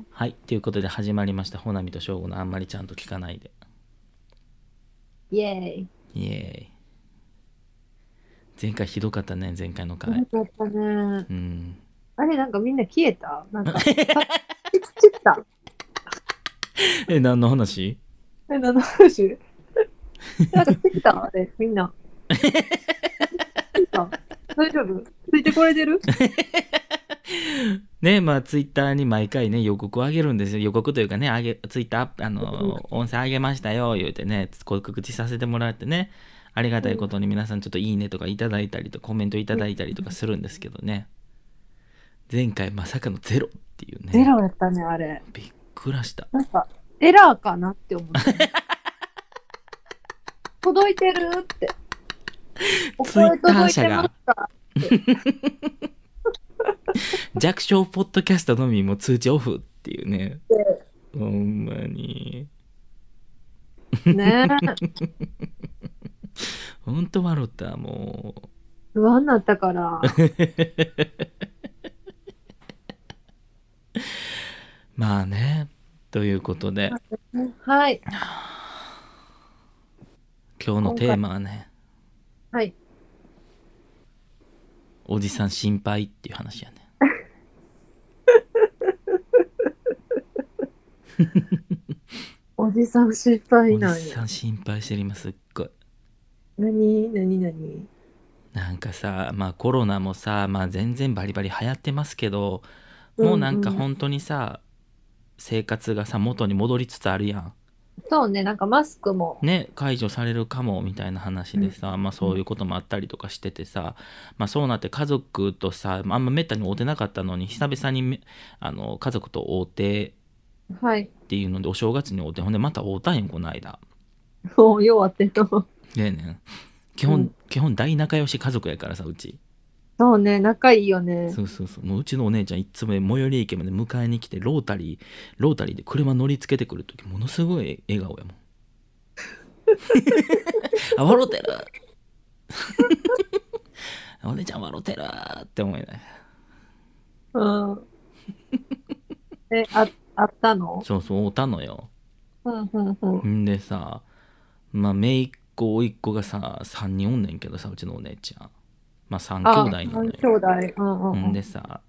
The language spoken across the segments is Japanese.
よ。はいということで始まりましたほなみとしょうごのあんまりちゃんと聞かないで。イエイエーイ前回ひどかったね前回のーイ。回よかったね。うん。あれ、なんかみんな消えた？なんか、散った。え何の話？え、何の話？なんか来た？あれ、みんな。大丈夫？ついてこれてる？ねまあツイッターに毎回ね予告を上げるんですよ。予告というかね上げツイッターあの音声上げましたよ言うてね告知させてもらってねありがたいことに皆さんちょっといいねとかいただいたりとコメントいただいたりとかするんですけどね。前回まさかのゼロっていうね。ゼロやったね、あれ。びっくらした。なんか、エラーかなって思って。届いてるって。おツイッター社が。声届いてますか 弱小ポッドキャストのみも通知オフっていうね。ほんまに。ね。ほんと笑ったもう。不安になったから。まあね。ということで。はい。今日のテーマはね。はい。おじさん心配っていう話やね おじさん心配おなんや。じさん心配してる今すっごい。何？何？何？なんかさまあコロナもさまあ全然バリバリ流行ってますけどもうなんかうん。うん本当にさ、生活がさ元に戻りつつあるやん。そうね、なんかマスクも。ね解除されるかもみたいな話でさ、まあそういうこともあったりとかしててさ、まあそうなって家族とさあんまめったに会うてなかったのに久々にめあの家族と会うてはい。っていうのでお正月に会うてほんでまた会うたんよこの間もう弱ってんの。でね基本、うん基本大仲良し家族やからさうちそうね、仲いいよね。そうそうそうもううちのお姉ちゃんいっつも最寄り駅まで迎えに来てロータリーロータリーで車乗りつけてくる時ものすごい笑顔やもん あ笑うてるお姉ちゃん笑うてるって思いながらうん。え、あ、あったの？そうそう会うたのようんうんうん。んでさまあ姪っ子甥っ子がさ3人おんねんけどさうちのお姉ちゃんまあ3あ、兄弟なのよ兄弟。うんうんうんん。でさ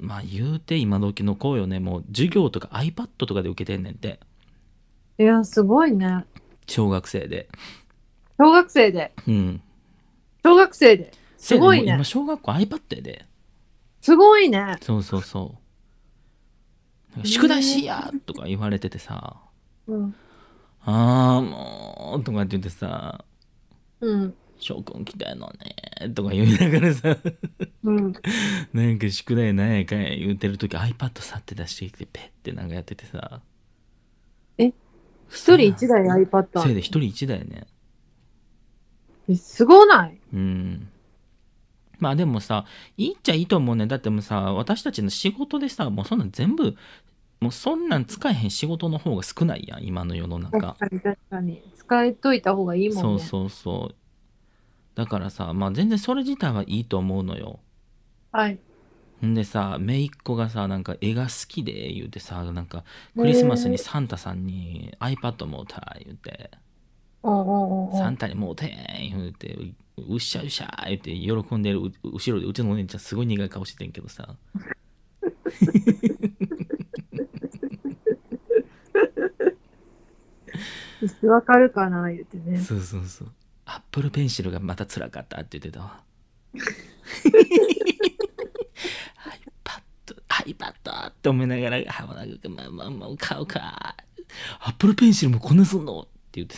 まあ言うて今時の子よねもう授業とか iPad とかで受けてんねんていや、すごいね。小学生で小学生で？うん小学生で。すごいね今。小学校 iPad やですごいね。そうそうそう宿題しやとか言われててさうん。ああもうとかって言ってさうん。翔くん来たのねとか言いながらさうん。なんか宿題なんやかんや言うてる時 iPad さって出してきてペッてなんかやっててさ。え？一人一台 iPad せいで一人一台ね。えすごない？うんまあでもさいいっちゃいいと思うねだってもうさ私たちの仕事でさもうそんなん全部もうそんなん使えへん仕事の方が少ないやん今の世の中確かに確かに。使えといた方がいいもんね。そうそうそうだからさまあ全然それ自体はいいと思うのよはい。んでさ姪っ子がさなんか絵が好きで言うてさなんかクリスマスにサンタさんに iPad もうた言うて。サンタにもうてん言うてううっしゃうっしゃ言うて喜んでるう後ろでうちのお姉ちゃんすごい苦い顔してんけどさ。わかるかな言ってね。そうそうそう。アップルペンシルがまた辛かったって言ってたわ。iPad って思いながらあなんかまあまあまあ買うか。アップルペンシルもこんなすんのって言って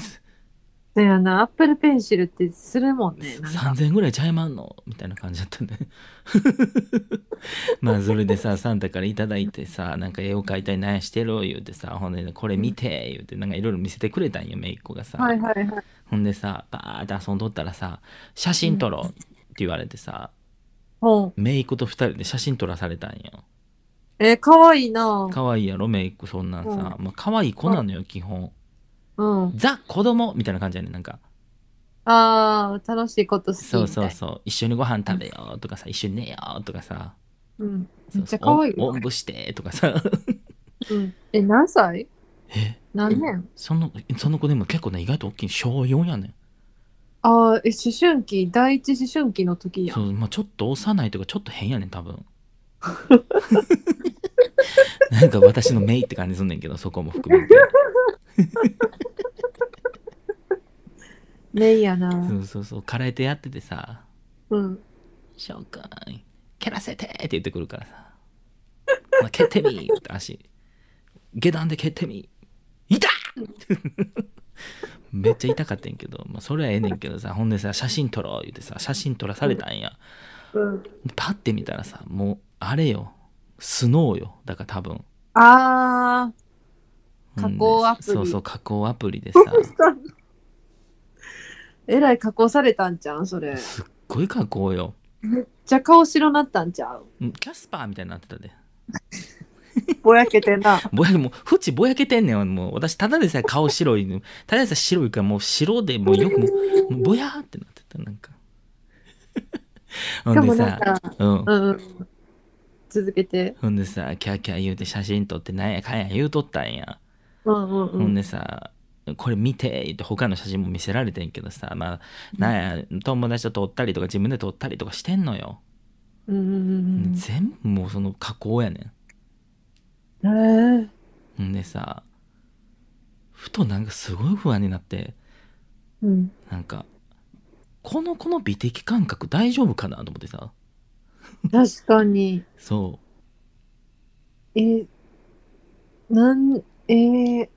だよな、アップルペンシルってするもんね。なんか。3000円ぐらいちゃいまんの？みたいな感じだったね。まあそれでさサンタからいただいてさなんか絵を描いたり何やしてる言うてさほんでこれ見て言うてなんかいろいろ見せてくれたんよ姪っ子がさ、はいはいはい。ほんでさバーって遊んどったらさ写真撮ろうって言われてさ。姪っ子と2人で写真撮らされたんよ。えー、かわいいな。可愛いやろ姪っ子そんなんさ、まあ可愛い子なのよ基本うん。ザ子供みたいな感じやねんなんか。ああ、楽しいこと好きそい。うそうそう。一緒にご飯食べようとかさ一緒に寝ようとかさ。う。うん。めっちゃかわいおんおんぶしてとかさ。うん。え、何歳？え？何年？そのその子でも結構ね意外と大きい小4やねん。ああ、え、思春期、第一思春期の時やん。そう、まあ、ちょっと幼いとかちょっと変やねん多分なんか私のメイって感じすんねんけどそこも含めてねいやな。そうそうそう空手やっててさうん。「紹介蹴らせて!」って言ってくるからさ「まあ、蹴ってみ!」って足下段で蹴ってみ痛っめっちゃ痛かったんやけど、まあ、それはええねんけどさほんでさ写真撮ろう言うてさ写真撮らされたんや、うん。パッて見たらさもうあれよ。スノーよ。だから多分。あ加工アプリ。そうそう加工アプリでさ。あ。えらい加工されたんじゃん、それ。すっごい加工よ。めっちゃ顔白なったんちゃう。うんキャスパーみたいになってたで。ぼやけてんな。ぼやけもう縁ぼやけてんねんもう私ただでさえ顔白いの。ただでさえ白いからもう白でもうよくもうぼやーってなってたなんか。ほんでさなんか、うん。うんうん。続けて。ほんでさキャーキャー言うて写真撮ってなんやかんや言うとったんやうんうんうん。ほんでさ、これ見て言って他の写真も見せられてんけどさ、まあ、なんや、友達と撮ったりとか自分で撮ったりとかしてんのよ。うんうん全部もうその加工やねうん。へえ。ん。ほんでさ、ふとなんかすごい不安になって、うん。なんか、この子の美的感覚大丈夫かなと思ってさ、確かに。そえ、なん、えー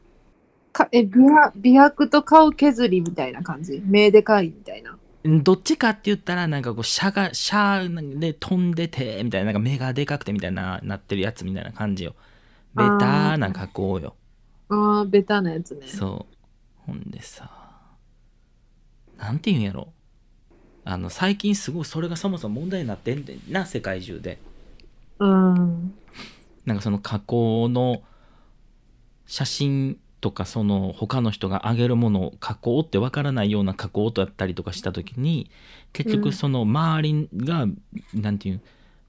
か、え、美白美白と顔削りみたいな感じ？目でかいみたいな。う。どっちかって言ったら、なんかこう、シャが、シャで飛んでて、みたいな、なんか目がでかくてみたいな、なってるやつみたいな感じよ。ベターな加工よ。ああ、ベタなやつね。そう。ほんでさ、なんて言うんやろ。あの、最近すごいそれがそもそも問題になってんでな、世界中で。うん。なんかその加工の写真とかその他の人が上げるものを加工ってわからないような加工とやったりとかした時に結うん局その周りが、なんていうん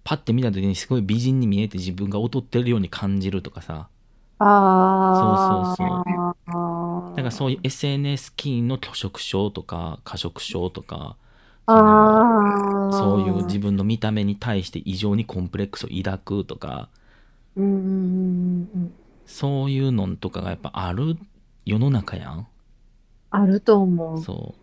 パッて見た時にすごい美人に見えて自分が劣ってるように感じるとかさああ。そうそうそうだからそういう SNS 起因の拒食症とか過食症とか。そういう自分の見た目に対して異常にコンプレックスを抱くとか。うんうんうんうん。そういうのとかがやっぱある世の中やん。あると思う。そう。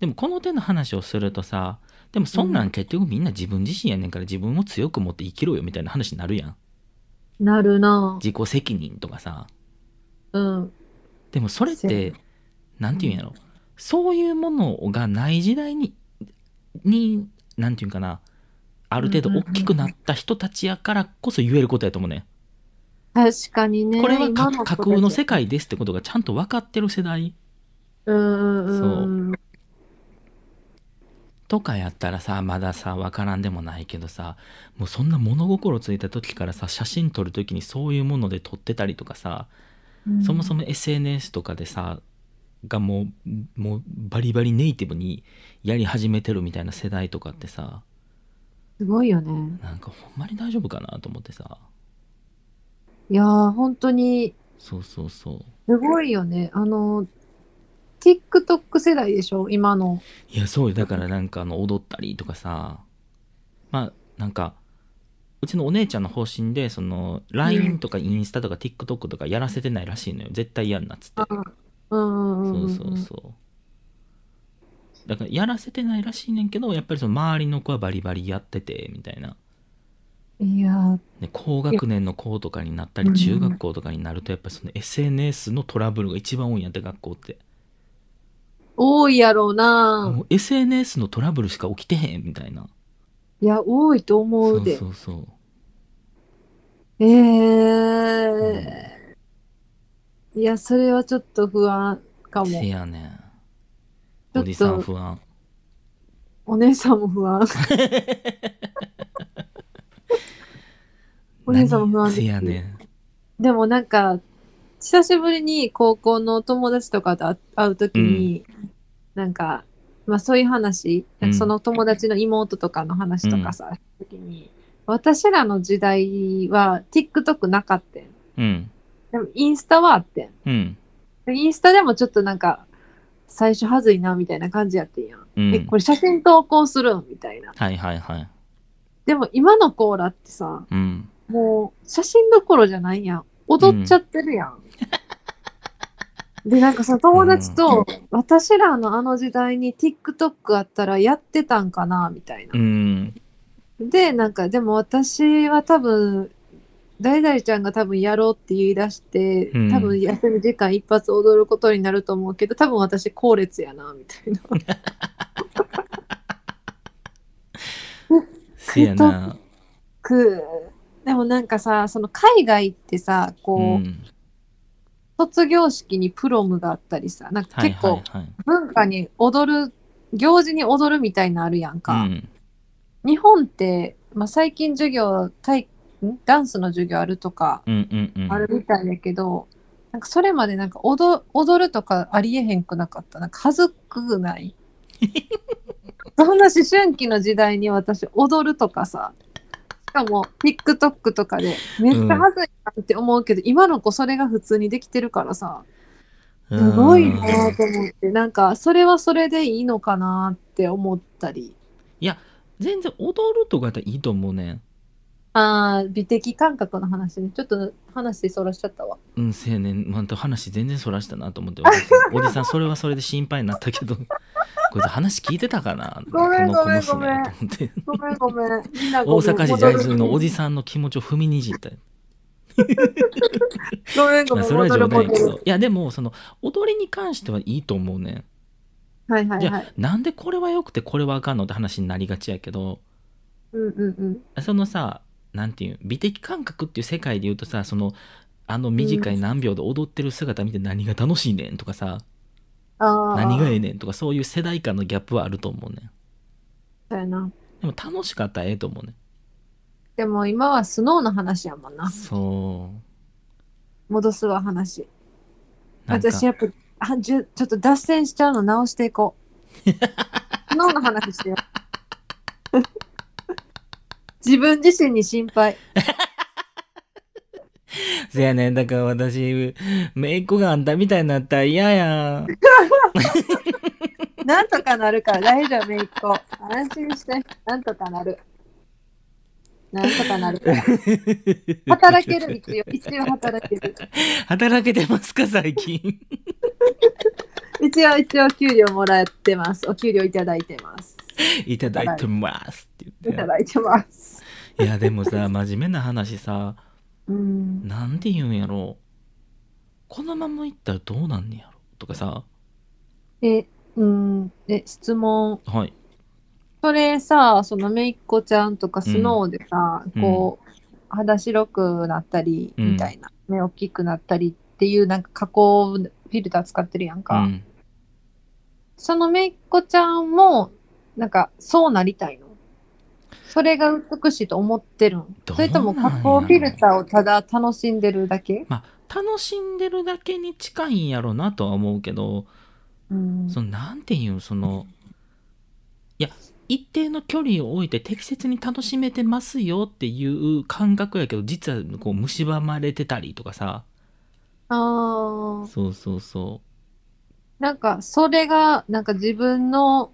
でもこの手の話をするとさでもそんなん結局みんな自分自身やねんから自分を強く持って生きろよみたいな話になるやん。なるな。自己責任とかさ。うん。でもそれってなんていうんやろそういうものがない時代にになんていうんかなある程度大きくなった人たちやからこそ言えることやと思うね確かにね。これは架空の世界。界ですってことがちゃんと分かってる世代うんうんうん。うんとかやったらさまださ分からんでもないけどさもうそんな物心ついた時からさ写真撮る時にそういうもので撮ってたりとかさ、そもそも SNS とかでさがもうもうバリバリネイティブにやり始めてるみたいな世代とかってさ。すごいよね。なんかほんまに大丈夫かなと思ってさ。いやー、本当に、そうそうそう。すごいよね。あの、TikTok 世代でしょ？今の。いやそうよ。だからなんかあの踊ったりとかさ。まあなんかうちのお姉ちゃんの方針でその LINE とかインスタとか TikTok とかやらせてないらしいのよ。絶対やんなっつって。そうそうそう。だからやらせてないらしいねんけどやっぱりその周りの子はバリバリやっててみたいな。いや。ー、で高学年の子とかになったりうん中学校とかになるとやっぱりその SNS のトラブルが一番多いんやって学校って。多いやろうな。もう SNS のトラブルしか起きてへんみたいな。いや、多いと思そううで。そうそうええいや、それはちょっと不安かも。せやねん。おじさん不安。お姉さんも不安。お姉さんも不安せやねん。でもなんか、久しぶりに高校の友達とかと会会うときに、なんか、まあそういう話、なんかその友達の妹とかの話とかさ、時に、私らの時代は TikTok なかったん。うんでもインスタはあってん。うんでインスタでもちょっとなんか、最初はずいなみたいな感じやってんやん。うんえ、これ写真投稿するんみたいな。はいはいはいでも今のコーラってさ、うんもう写真どころじゃないやん。踊っちゃってるやん。で、なんかその友達と、私らのあの時代に TikTok あったらやってたんかなみたいなう。んで、なんか、でも私は多分、誰々ちゃんが多分やろうって言い出して、うん。多分休み時間一発踊ることになると思うけど、多分私後列やな、みたいな。せやな。くでもなんかさ、その海外ってさ、うこう、ん。卒業式にプロムがあったりさ、なんかはい結構文化に踊る、行事に踊るみたいなのあるやんうか。ん。日本って、まあ、最近授業、体んダンスの授業あるとか、うんうんうんあるみたいだけど、なんかそれまでなんか踊踊るとかありえへんくなかった。なんか恥ずくない そんな思春期の時代に私踊るとかさ、しかも TikTok とかでめっちゃ恥ずいなって思うけど、今の子それが普通にできてるからさ、すごいなと思って、なんかそれはそれでいいのかなって思ったり。全然踊るとかやったらいいと思うねんああ、美的感覚の話ね。ちょっと話そらしちゃったわ。うんせやね。んまた話全然そらしたなと思って私。おじさんそれはそれで心配になったけど。こいつ話聞いてたかな？ごめんごめんごめん。ごめん。ごめん。阪市在住のおじさんの気持ちを踏みにじった ごめんごめん。まあそれは冗談やけど。いやでもその踊りに関してはいいと思うねん。はいはいじゃあはい。なんでこれは良くてこれはあかんのって話になりがちやけど。うんうんうん。そのさなんていう美的感覚っていう世界で言うとさそのあの短い何秒で踊ってる姿見て何が楽しいねんとかさ。何がええねんとかそういう世代間のギャップはあると思うねんそうやな。でも楽しかったらええと思うねでも今はスノーの話やもんな。そう戻すわ話。私やっぱあじゅちょっと脱線しちゃうの直していこう。スノーの話してよ。自分自身に心配。せやねんだから私めいっ子があんたみたいになったら嫌や なんとかなるから大丈夫、めいっ子。安心して。なんとかなる。なんとかなる。働ける、一応。一応働ける。働けてますか最近？一応、一応、給料もらってます。お給料いただいてます。いただいてますいただいてます。いやでもさ真面目な話さうん。なんて言うんやろこのままいったらどうなんねやろとかさえ、うん。え、質問。はいそれさ、そのめいっ子ちゃんとかスノーでさ、うんこう、肌白くなったり、うんみたいな。目大きくなったりっていう、なんか加工フィルター使ってるやんうか。んそのめいっ子ちゃんも、なんか、そうなりたいのそれが美しいと思ってるそれとも加工フィルターをただ楽しんでるだけ？まあ楽しんでるだけに近いんやろなとは思うけどうん。そのなんていうんそのいや一定の距離を置いて適切に楽しめてますよっていう感覚やけど実はこう蝕まれてたりとかさ。ああ。そうそうそなんか、それが、なんか自分の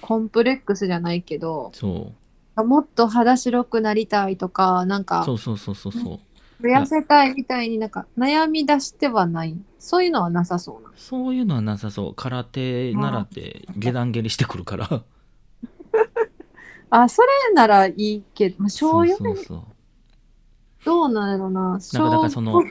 コンプレックスじゃないけどう、そうもっと肌白くなりたいとか、なんかそ、うそうそうそうそう痩せたいみたいになんか悩み出してはない。そういうのはなさそうな。そういうのはなさそう空手習って下段蹴りしてくるからあ、それならいいけど、まあ、小そう4そうそうどうなんやろな。なんかだからその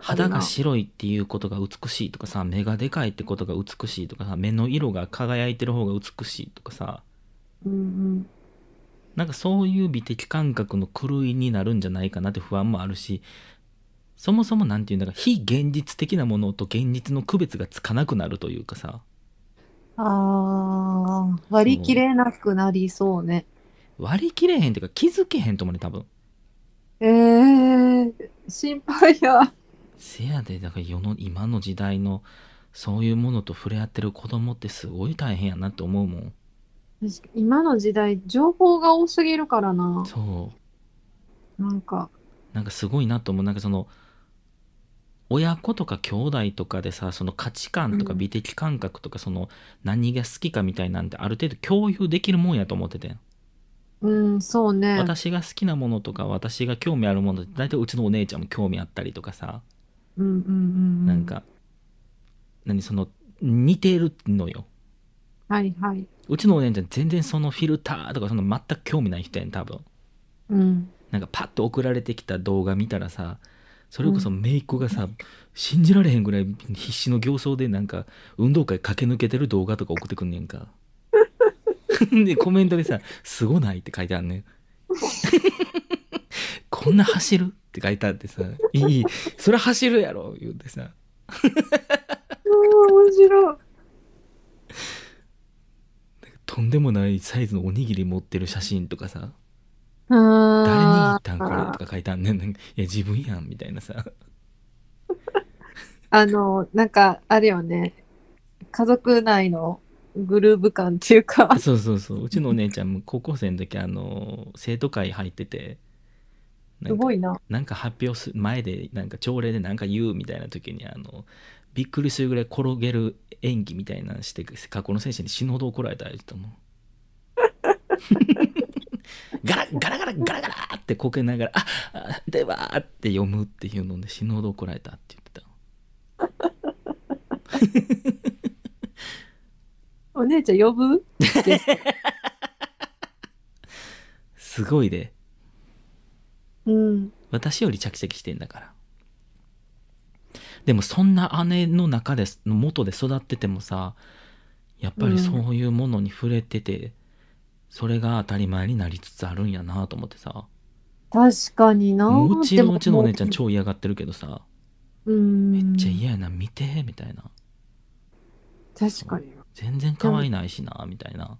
肌がな白いっていうことが美しいとかさ目がでかいってことが美しいとかさ目の色が輝いてる方が美しいとかさうんうん。なんかそういう美的感覚の狂いになるんじゃないかなって不安もあるしそもそも何て言うんだか非現実的なものと現実の区別がつかなくなるというかさああ、割り切れなくなりそうね。割り切れへんっていうか気づけへんと思うね多分ええー、心配や。せやでだから世の今の時代のそういうものと触れ合ってる子供ってすごい大変やなって思うもん今の時代、情報が多すぎるからな。そうなんか、なんかすごいなと思うなんかその親子とか兄弟とかでさその価値観とかうん美的感覚とかその何が好きかみたいなんてある程度共有できるもんやと思っててんうん、そうね。私が好きなものとか私が興味あるものって大体うちのお姉ちゃんも興味あったりとかさうんうんうん。なん。か何その似てるのよはいはい。うちのお姉ちゃん全然そのフィルターとかその全く興味ない人やん多分うん。なんかパッと送られてきた動画見たらさそれこそ姪っ子がさ、信じられへんぐらい必死の形相でなんか運動会駆け抜けてる動画とか送ってくんねんか でコメントでさ「すごない?」って書いてあんねん こんな走るって書いてあってさ「いいそれ走るやろ」言うてさうん、面白い。とんでもないサイズのおにぎり持ってる写真とかさ「誰誰握ったんこれ」とか書いてあんねんなんかいや自分やんみたいなさ あの、なんか、あれよね。家族内のグルーヴ感っていうか。そうそうそううちのお姉ちゃんも高校生の時あの生徒会入っててすごいな。なんか発表す前でなんか朝礼でなんか言うみたいな時にあのびっくりするぐらい転げる演技みたいなのして過去の先生に死ぬほど怒られた言ってたも。んガラガラガラガラガラってこけながら「ああでは」って読むっていうので死ぬほど怒られたって言ってた。お姉ちゃん呼ぶ？すごいで。うん。私より着々してんだからでもそんな姉の中での元で育っててもさやっぱりそういうものに触れてて、それが当たり前になりつつあるんやなと思ってさ確かにな。もちろんうちのお姉ちゃん超嫌がってるけどさうん。めっちゃ嫌やな見てみたいな確かに。全然可愛いないしなみたいな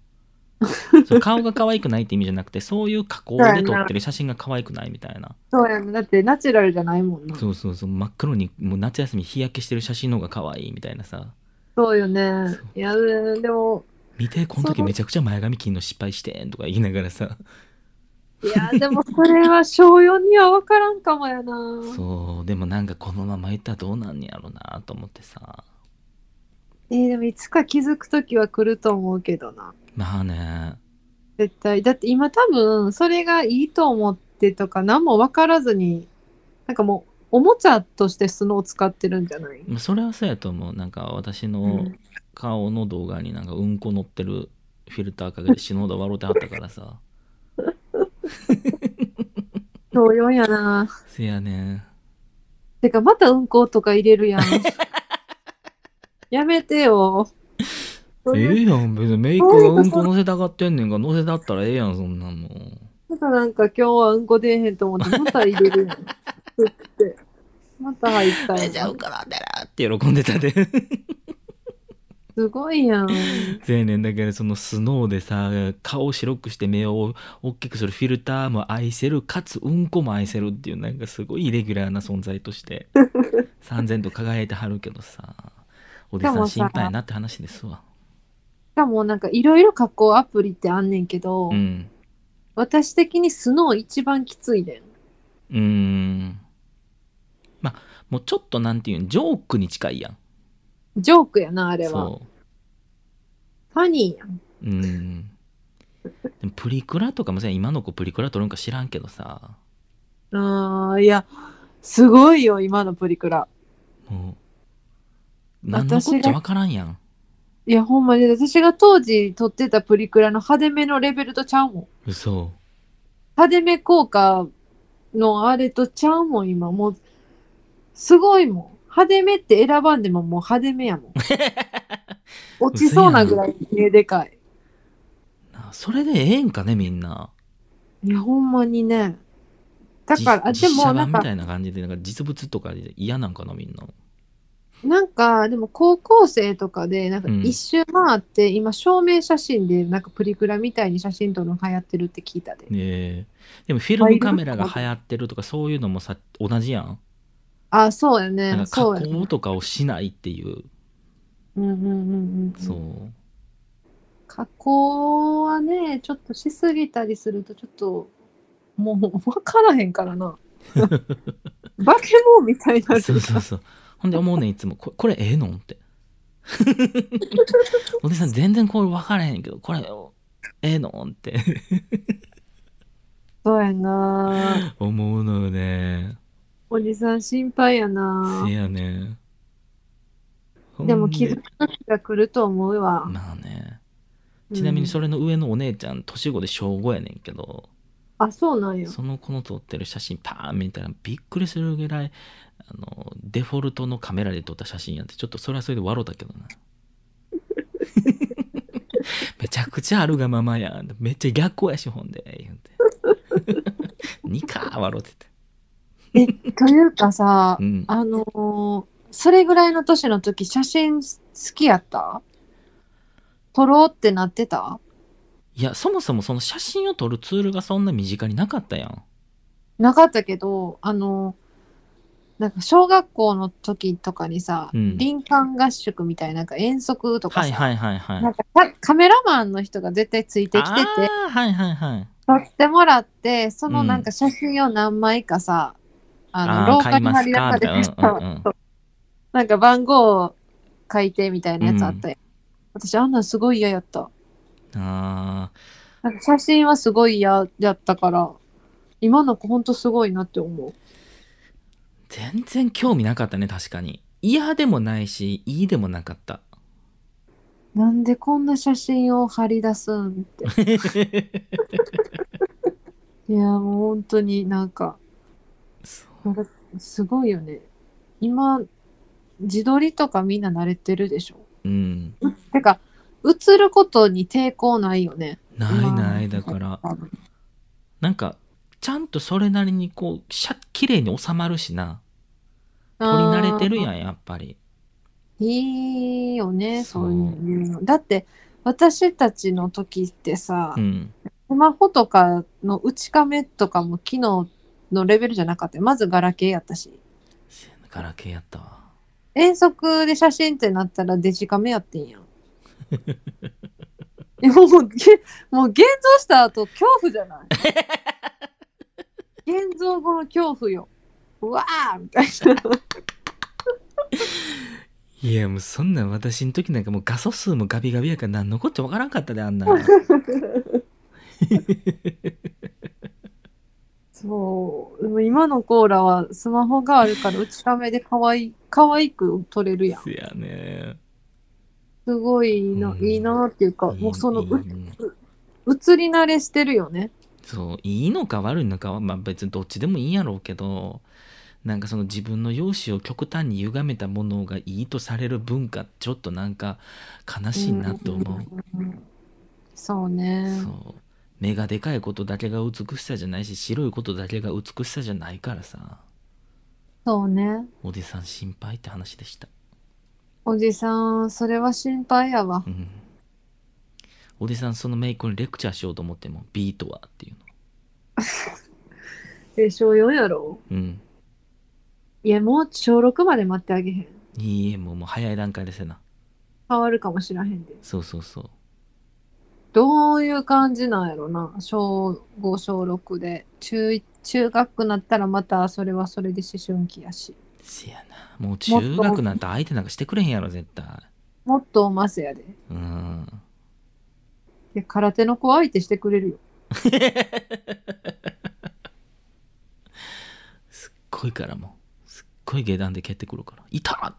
顔が可愛くないって意味じゃなくてそういう加工で撮ってる写真が可愛くないみたいなそうやね。だってナチュラルじゃないもんな。そうそうそう真っ黒にもう夏休み日焼けしてる写真の方が可愛いみたいなさそうよね。いや、でも、見てこの時めちゃくちゃ前髪切んの失敗してんとか言いながらさいや、でもそれは小4には分からんかもやな。そうでもなんかこのままいったらどうなんねやろなと思ってさえーでもいつか気づく時は来ると思うけどな。まあね絶対。だって今多分それがいいと思ってとか何も分からずに、なんかもうおもちゃとしてスノーを使ってるんじゃない？まあそれはそうやと思うなんか私うのん顔の動画になんかうんこ乗ってるフィルターかけて死ぬほど笑うてはったからさ 小4やな。せやねんてかまたうんことか入れるやん。やめてよ。ええやん別にメイクがうんこ乗せたがってんねんから乗せたったらええやんそんなんもまたなんか今日はうんこ出えへんと思ってまた入れるやん。吸って。また入っためちゃやん。うからだらって喜んでたですごいやん。せやねんだからそのスノーでさ顔を白くして目を大きくするフィルターも愛せるかつうんこも愛せるっていうなんかすごいイレギュラーな存在として 三千と輝いてはるけどさお弟さん心配やなって話ですわしかもなんかいろいろ加工アプリってあんねんけど、うん私的にスノー一番きついねん。うーんまあもうちょっとなんていうんジョークに近いやんジョークやな、あれは。そファニーやん。ううんでもプリクラとかもさ今の子プリクラ撮るんか知らんけどさあーいや、すごいよ、今のプリクラ。もう何のこっちゃわからんやんいや、ほんまに、私が当時撮ってたプリクラの派手めのレベルとちゃうもん。嘘派手め効果のあれとちゃうもん、今。もう、すごいもん。派手めって選ばんでももう派手めやもん。落ちそうなぐらい目でかい。それでええんかねみんないや、ほんまにね。だから、あじでも、なんみた、いな感じでなんか実物とかで嫌なんかなみんななんか、でも高校生とかで、なんかうん一周回って、今、証明写真で、なんかプリクラみたいに写真撮るの流行ってるって聞いたで。ねえでもフィルムカメラが流行ってるとかそういうのもさ同じやんあ、そうやなね。んかそうやね。加工とかをしないっていううんうんうんうん。そう加工はね、ちょっとしすぎたりすると、ちょっと、もう分からへんからな。バケモンみたいになるそうそうそう。ほんで思うねんいつも、ここれええのって。おじさん全然これ分からへんけど、これええのってそうやな思うのよね。おじさん心配やなせやね。でも気づく時が来ると思うわ。まあね。ちなみにそれの上のお姉ちゃん、年子で小5やねんけど、あ、そうなんや。その子の撮ってる写真パーン見たらびっくりするぐらい、あの、デフォルトのカメラで撮った写真やって、ちょっとそれはそれで笑うたけどな。めちゃくちゃあるがままやん。めっちゃ逆光やし、ほんで。言うて。にかー笑うてて。え、というかさう、ん。あのーそれぐらいの年の時写真好きやった？撮ろうってなってた？いや、そもそもその写真を撮るツールがそんな身近になかったやん。なかったけど、あのなんか小学校の時とかにさ、うん林間合宿みたいななんか遠足とかさ、はいはいはいはい。なんかカカメラマンの人が絶対ついてきてて、あーはいはいはい。撮ってもらって、そのうんなんか写真を何枚かさ、あの、あー廊下に貼り出されて買いますかみたいなうんうんうんそう なんか番号を書いてみたいなやつあったよ。私あんなんすごい嫌やった。あなんか写真はすごい嫌やったから、今の子ほんとすごいなって思う。ー全然興味なかったね、確かに。嫌でもないし、いいでもなかった。なんでこんな写真を貼り出すんって。いや、もう本当になんか、なんかすごいよね。今、自撮りとかみんな慣れてるでしょ？うん。てか、映ることに抵抗ないよね。ないない、だから、なんか、ちゃんとそれなりにこう、しゃ綺麗に収まるしな。撮り慣れてるやん、やっぱり。いいよね、そそうういうの。だって、私たちの時ってさ、うん。スマホとかの内カメとかも機能のレベルじゃなかった？よまずガラケーやったし。ガラケーやったわ。遠足で写真ってなったらデジカメやってんやん。もう、げもう現像した後恐怖じゃない？現像後の恐怖よ。うわーみたいな。いや、もうそんなん私の時なんかもう画素数もガビガビやから何のこっちゃわからんかったで、あんな。そう。でも今のコーラはスマホがあるから内カメで可愛い、可愛く撮れるやん。せやね。すごいいいな、うんいいなっていうか、もうその、いいう映り慣れしてるよね。そう、いいのか悪いのかは、まあ別にどっちでもいいんやろうけど、なんかその自分の容姿を極端に歪めたものがいいとされる文化、ちょっとなんか悲しいなと思う。うん。そうね。そう。目がでかいことだけが美しさじゃないし、白いことだけが美しさじゃないからさ、そうね。おじさん心配って話でした。おじさん、それは心配やわう。ん。おじさんそのメイクにレクチャーしようと思っても、ビートはっていうの。え、小4やろうん。いや、もう小6まで待ってあげへん。いいえ、もうもう早い段階でせな。変わるかもしらへんで。そうそうそう。どういう感じなんやろな。小5、小6で。中一、中学なったらまたそれはそれで思春期やし。せやな。もう中学なんて相手なんかしてくれへんやろ、絶対。もっとおませやで。うん。で、空手の子相手してくれるよ。すっごいからもう。すっごい下段で蹴ってくるから。いた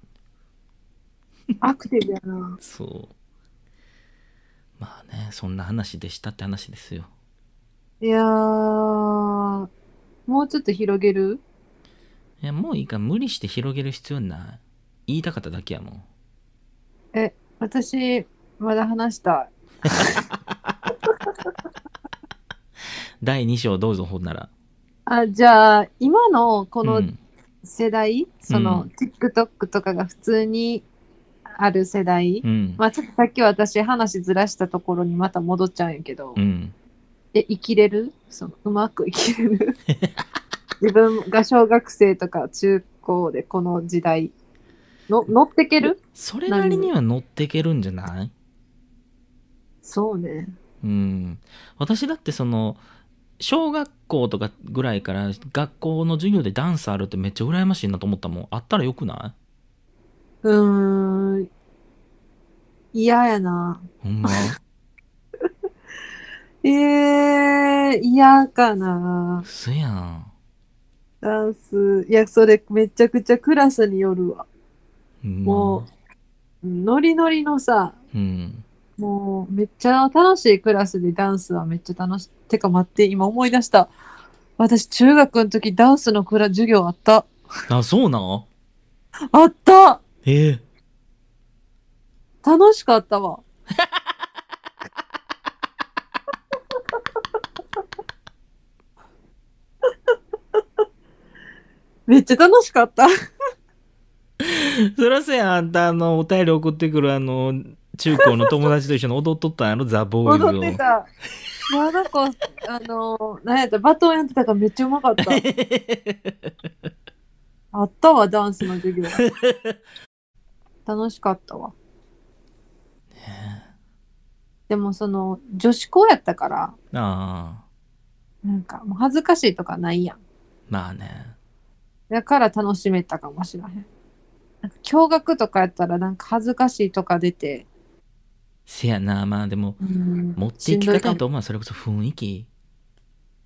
アクティブやな。そう。まあね、そんな話でしたって話ですよ。いやー、もうちょっと広げる？いや、もういいから無理して広げる必要ない。言いたかっただけやもん。え、私、まだ話したい。第2章どうぞほんなら。あ、じゃあ、今のこのうん世代、その、うん TikTok とかが普通にある世代、うん。まあちょっとさっき私話ずらしたところにまた戻っちゃうんやけど、うん。え、生きれる？そのうまく生きれる？自分が小学生とか中高でこの時代の乗ってける？それなりには乗っていけるんじゃない？そうね。うん。私だってその、小学校とかぐらいから学校の授業でダンスあるってめっちゃ羨ましいなと思ったもんあったらよくなうーん。嫌やな。いほんま？ええ嫌かな。嘘やんダンス。いや、それめちゃくちゃクラスによるわ。ほんま？もうんノリノリのさ、うんもうめっちゃ楽しいクラスでダンスはめっちゃ楽しい。てか待って、今思い出した。私中学の時ダンスのクラ授業あった。あそうなん？あったええ楽しかったわ。めっちゃ楽しかった。そらそうやんあんたあのお便り送ってくるあの中高の友達と一緒に踊っとったんやろ？ザ・ボーイズを踊ってた。まだこう、あの、なんやった、バトンやってたからめっちゃうまかった。あったわ、ダンスの授業。楽しかったわ。でもその、女子校やったから、ああなんかもう恥ずかしいとかないやん。まあねだから楽しめたかもしれへん。なんか驚愕とかやったらなんか恥ずかしいとか出て、せやな。まあでもうん。持っていき方やとしんどいかも思うわそれこそ雰囲気。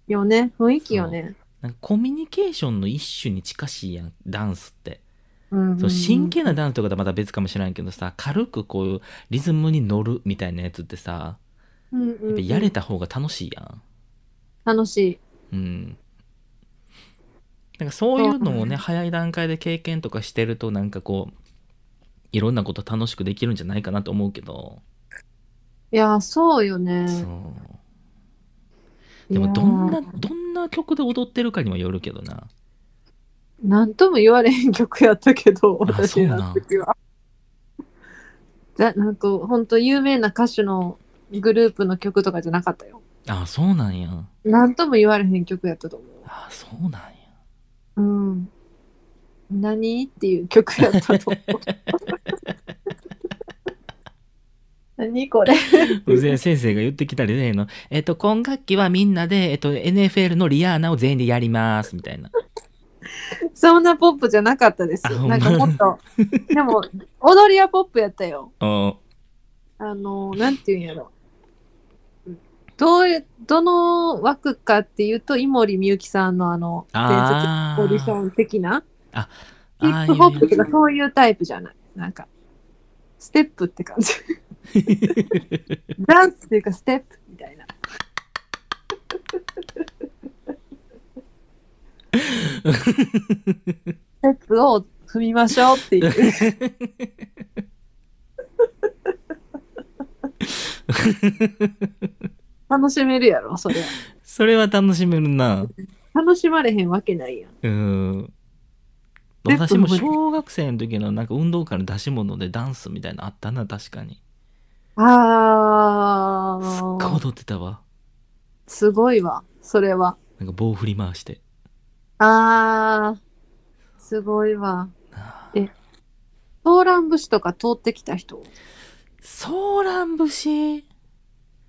よね、雰囲気よね。なんかコミュニケーションの一種に近しいやんダンスって、うんそう真剣なダンスとかとはまた別かもしれんけどさ軽くこういうリズムに乗るみたいなやつってさうんうんやっうん。ぱやれた方が楽しいやん。楽しい。うん。なんかそういうのをね。早い段階で経験とかしてるとなんかこういろんなこと楽しくできるんじゃないかなと思うけど、いや、そうよね。そうでもどんなどんな曲で踊ってるかにもよるけどななんとも言われへん曲やったけど、あ私の時は。だなんか、ほんと有名な歌手のグループの曲とかじゃなかったよ。あそうなんやなんとも言われへん曲やったと思う。あそうなんやうん。何？っていう曲やったと思う。何これ？先生が言ってきたりねえの？えっと今学期はみんなで、えっと、NFL のリアーナを全員でやりますみたいな そんなポップじゃなかったですなんかもっと。でも、踊りはポップやったよ。おあの、なんていうんやろ。どうどの枠かっていうと、井森美幸さんのあの、伝あ説オーディション的な、あヒップホップとかそういうタイプじゃない。なんか、ステップって感じ。ダンスっていうかステップみたいな。ステップを踏みましょうっていう。楽しめるやろ、それは。それは楽しめるな楽しまれへんわけないやん。うん私も小学生の時のなんか運動会の出し物でダンスみたいなのあったな確かにあすっごいー、踊ってたわすごいわ、それは。なんか棒振り回してあー、すごいわ。ソーラン節とか通ってきた人？ソーラン節？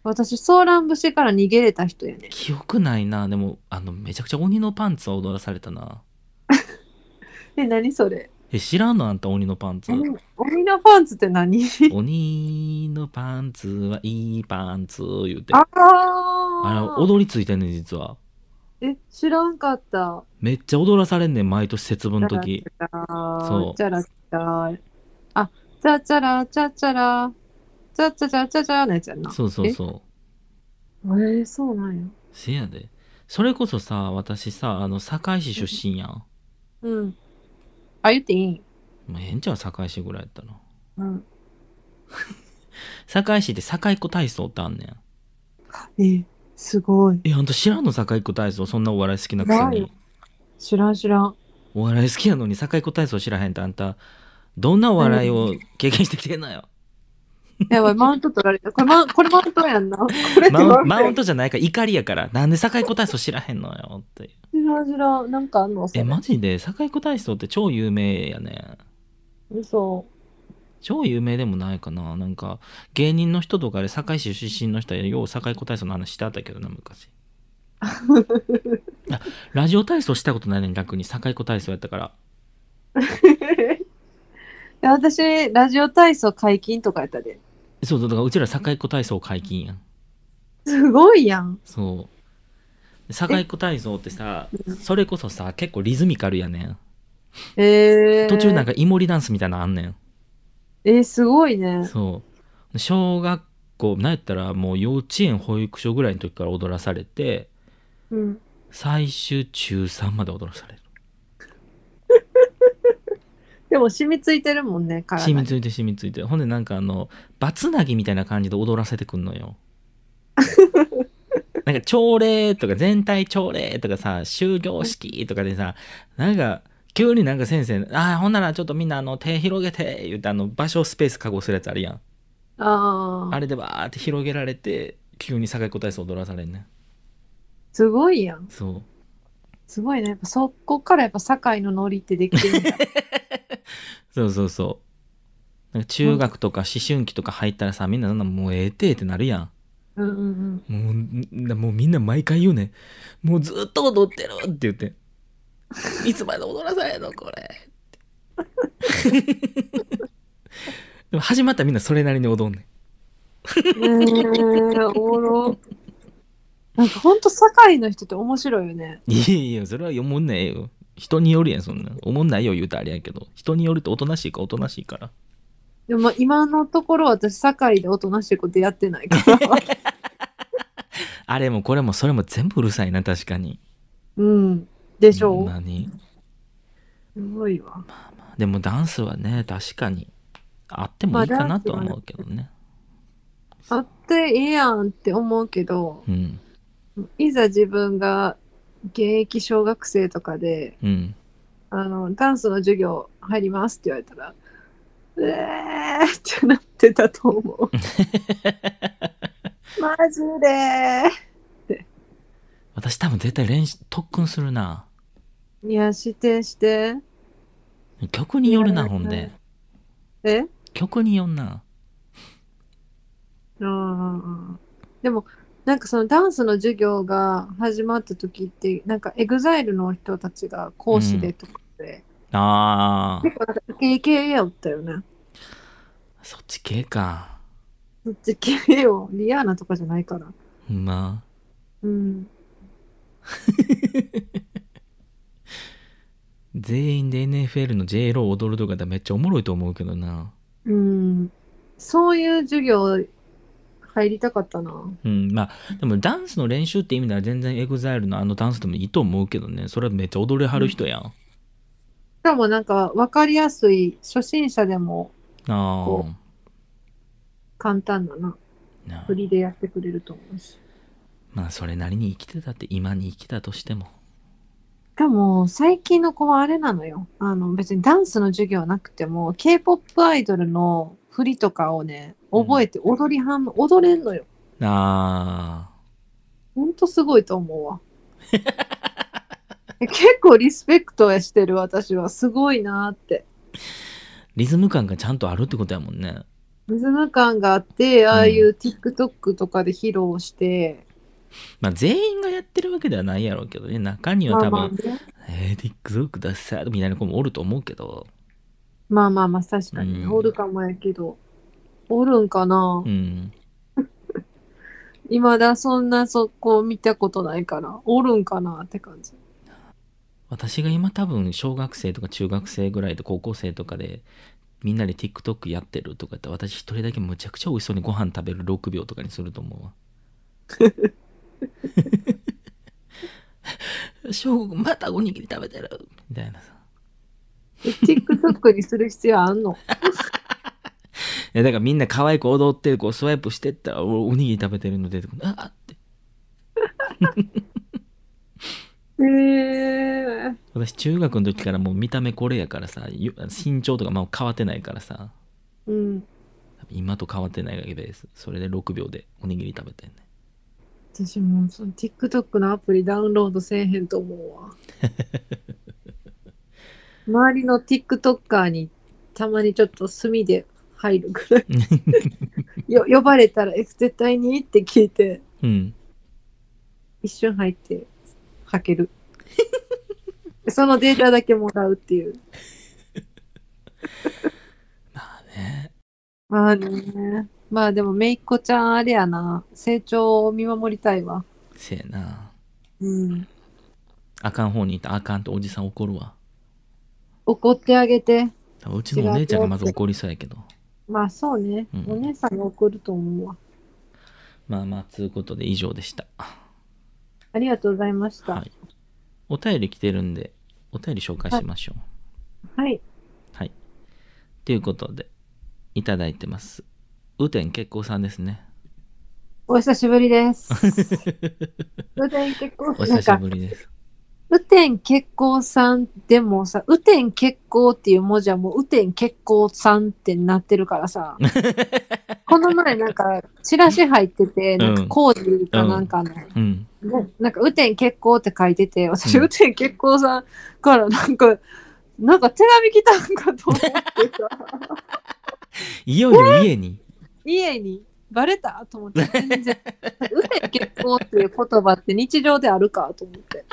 私、ソーラン節から逃げれた人やね。記憶ないなでもあのめちゃくちゃ鬼のパンツを踊らされたな え、何それ？え知らんのあんた鬼のパンツ鬼鬼のパンツって何？鬼のパンツはいいパンツ言うてああれー踊りついてんねん実はえ、知らんかった。めっちゃ踊らされんねん毎年節分の時そ。そううチャラチャラ。あ、チャチャラ、チャチャラ、チャチャチャチャチャのやつやんな。そうそうそうえー、そうなんや。せやでそれこそさ私さあの堺市出身やんうん。あ、言っていい？もうええんちゃう堺市ぐらいやったらうん。堺市って堺っ子体操ってあんねんえ、すごい。えあんた知らんの堺っ子体操？そんなお笑い好きなくせない。に知らん知らん。お笑い好きやのに堺っ子体操知らへんってあんたどんなお笑いを経験してきてんのよ、やばい、マウント取られた。これマこれマウントやんな。これってマウンマウントトじゃないから怒りやからなんで堺っ子体操知らへんのよって知らん知らん。なんかあんの？えマジで？堺っ子体操って超有名やね嘘。超有名でもないかななんか芸人の人とかで堺市出身の人はよう堺っ子体操の話してあったけどな昔ラジオ体操したことないねん逆に堺子体操やったから いや私、ラジオ体操解禁とかやったで。そうだからうちら堺子体操解禁やん。すごいやん。そう。堺子体操ってさうん。それこそさ結構リズミカルやねん。えー、途中なんかイモリダンスみたいなのあんねん。えー、すごいね。そう。小学校なんやったらもう幼稚園保育所ぐらいの時から踊らされてうん。最終中3まで踊らされるでも染みついてるもんね、体に。染みついて染みついてほんでなんかあのバツナギみたいな感じで踊らせてくんのよ なんか朝礼とか全体朝礼とかさ終業式とかでさなんか急になんか先生「ああほんならちょっとみんなあの手広げて」言ってあの場所スペース確保するやつあるやんああ。あれでバーって広げられて急に堺子体操踊らされんねんすごいやん。そうすごいね。やっぱそこからやっぱ堺のノリってできてるんだ。そうそうそうなんか中学とか思春期とか入ったらさみんなそんなもうええてってなるやんうんうんうん。もう、んもうみんな毎回言うねん。もうずっと踊ってるって言って。いつまで踊らされんのこれ。でも始まったらみんなそれなりに踊んねん。えー、おもろ。なんかほんと堺の人って面白いよね。いやいや、それは思んないよ。人によるやん、そんな。思んないよ言うたらあれやけど。人によるとおとなしいかおとなしいから。でも今のところ私堺でおとなしいことやってないから。あれもこれもそれも全部うるさいな、確かに。うん。でしょう何すごいわ。でもダンスはね、確かに。あってもいいかなとは思うけどね。あってええやんって思うけど、うん。いざ自分が現役小学生とかで、うん。あの、ダンスの授業入りますって言われたら、うえーってなってたと思う。マジで私多分絶対練習、特訓するな。いや、してして。曲によるな、ほんで。え？曲によんな。うんでも、なんかそのダンスの授業が始まった時って、なんかエグザイルの人たちが講師でとかで、ああ、結構なんかイケやったよね。そっち系か。そっち系よ。リアーナとかじゃないから。まあ。うん。全員で NFL の J ロー踊るとかでめっちゃおもろいと思うけどな。うん。そういう授業入りたかったな。うん、まあ、でもダンスの練習って意味では全然 EXILE のあのダンスでもいいと思うけどね。それはめっちゃ踊れはる人やん。しかもなんか分かりやすい初心者でもあこ簡単ななあ。な振りでやってくれると思うし。しまあ、それなりに生きてたって、今に生きたとしても。かも最近の子はあれなのよ。あの別にダンスの授業なくても K-POP アイドルの振りとかをね、覚えて踊りはん、踊れんのよ。あほんとすごいと思うわ。結構リスペクトしてる私はすごいなって。ー、リズム感がちゃんとあるってことやもんね。リズム感があって、ああいう TikTok とかで披露して、まあ、全員がやってるわけではないやろうけどね。中には多分、まあまあね、えー、TikTok ださみたいな子もおると思うけど。まあまあまあ確かにね、うんおるかもやけど、おるんかな？う、ん。未だそんなそこ見たことないから、おるんかなって感じ。私が今多分小学生とか中学生ぐらいで高校生とかでみんなで TikTok やってるとかって私一人だけむちゃくちゃ美味しそうにご飯食べる6秒とかにすると思うわ。翔吾またおにぎり食べてるみたいなさ。え TikTok にする必要あんの？いやだからみんな可愛く踊ってこうスワイプしてったらおおにぎり食べてるの出てくる。ああって。へえ私中学の時からもう見た目これやからさゆ身長とかまあ変わってないからさうん。今と変わってないわけですそれで6秒でおにぎり食べてんね私もうその TikTok のアプリダウンロードせえへんと思うわ。周りの TikToker にたまにちょっと墨で入るぐらい。よ呼ばれたら、え、絶対に？って聞いて、うん一瞬入って、吐ける。で そのデータだけもらうっていう。まあね。まあね。まあでも、めいっ子ちゃんあれやな。成長を見守りたいわ。せやな。うん。あかん方にいたらあかんとおじさん怒るわ。怒ってあげて。うちのお姉ちゃんがまず怒りそうやけど。まあそうね。うんお姉さんに怒ると思うわ。まあまあ、つうことで以上でした。ありがとうございました。はい。はい。お便り来てるんで、お便り紹介しましょう。はい。ということで、いただいてます。雨天結構さんですね。お久しぶりです。雨天結構お久しなんか、ぶりです。雨天結構さんでもさ、雨天結構っていう文字はもう雨天結構さんってなってるからさ、この前なんかチラシ入ってて、なんか工事かなんかの、うん。ねなんか雨天結構って書いてて、私うん。雨天結構さんからなんか、なんか手紙来たんかと思ってさ、いよいよ家に。家に？バレた？と思って、全然、雨天結構っていう言葉って日常であるかと思って。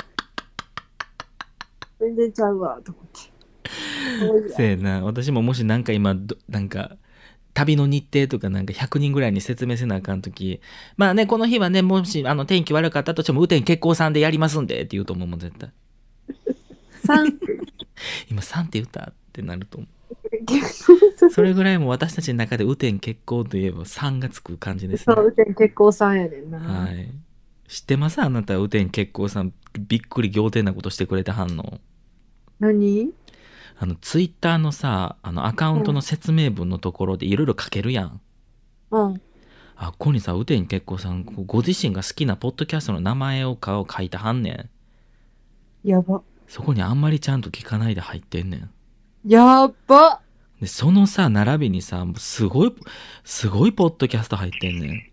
全然ちゃうわと思って。せやな。私ももしなんか今、どなんか、旅の日程とかなんか100人ぐらいに説明せなあかんとき、まあね、この日はね、もしあの天気悪かったとしても、雨天結構さんでやりますんでって言うと思うもん、絶対。三 今3って言ったってなると思う。それぐらいもう私たちの中で雨天結構といえば3がつく感じですね。そう、雨天結構さんやねんな。はい。知ってます？あなた、雨天結構さん、びっくり仰天なことしてくれてはんの。何？あの、ツイッターのさ、あの、アカウントの説明文のところでいろいろ書けるやん。うん。あ、ここにさ、雨天結構さん、こうご自身が好きなポッドキャストの名前を顔書いてはんねん。やば。そこにあんまりちゃんと聞かないで入ってんねん。やば。で、そのさ、並びにさ、すごい、すごいポッドキャスト入ってんね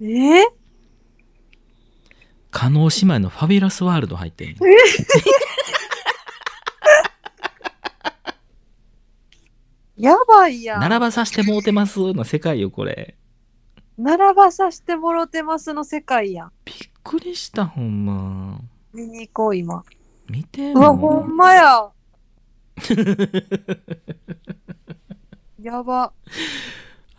ん。えー、加納姉妹のファビュラスワールド入ってんねん。やばいやん。並ばさせてもうてますの世界よ、これ。並ばさせてもろてますの世界やん。びっくりした、ほんま。見に行こう、今。見てうわ、ほんまや。やば。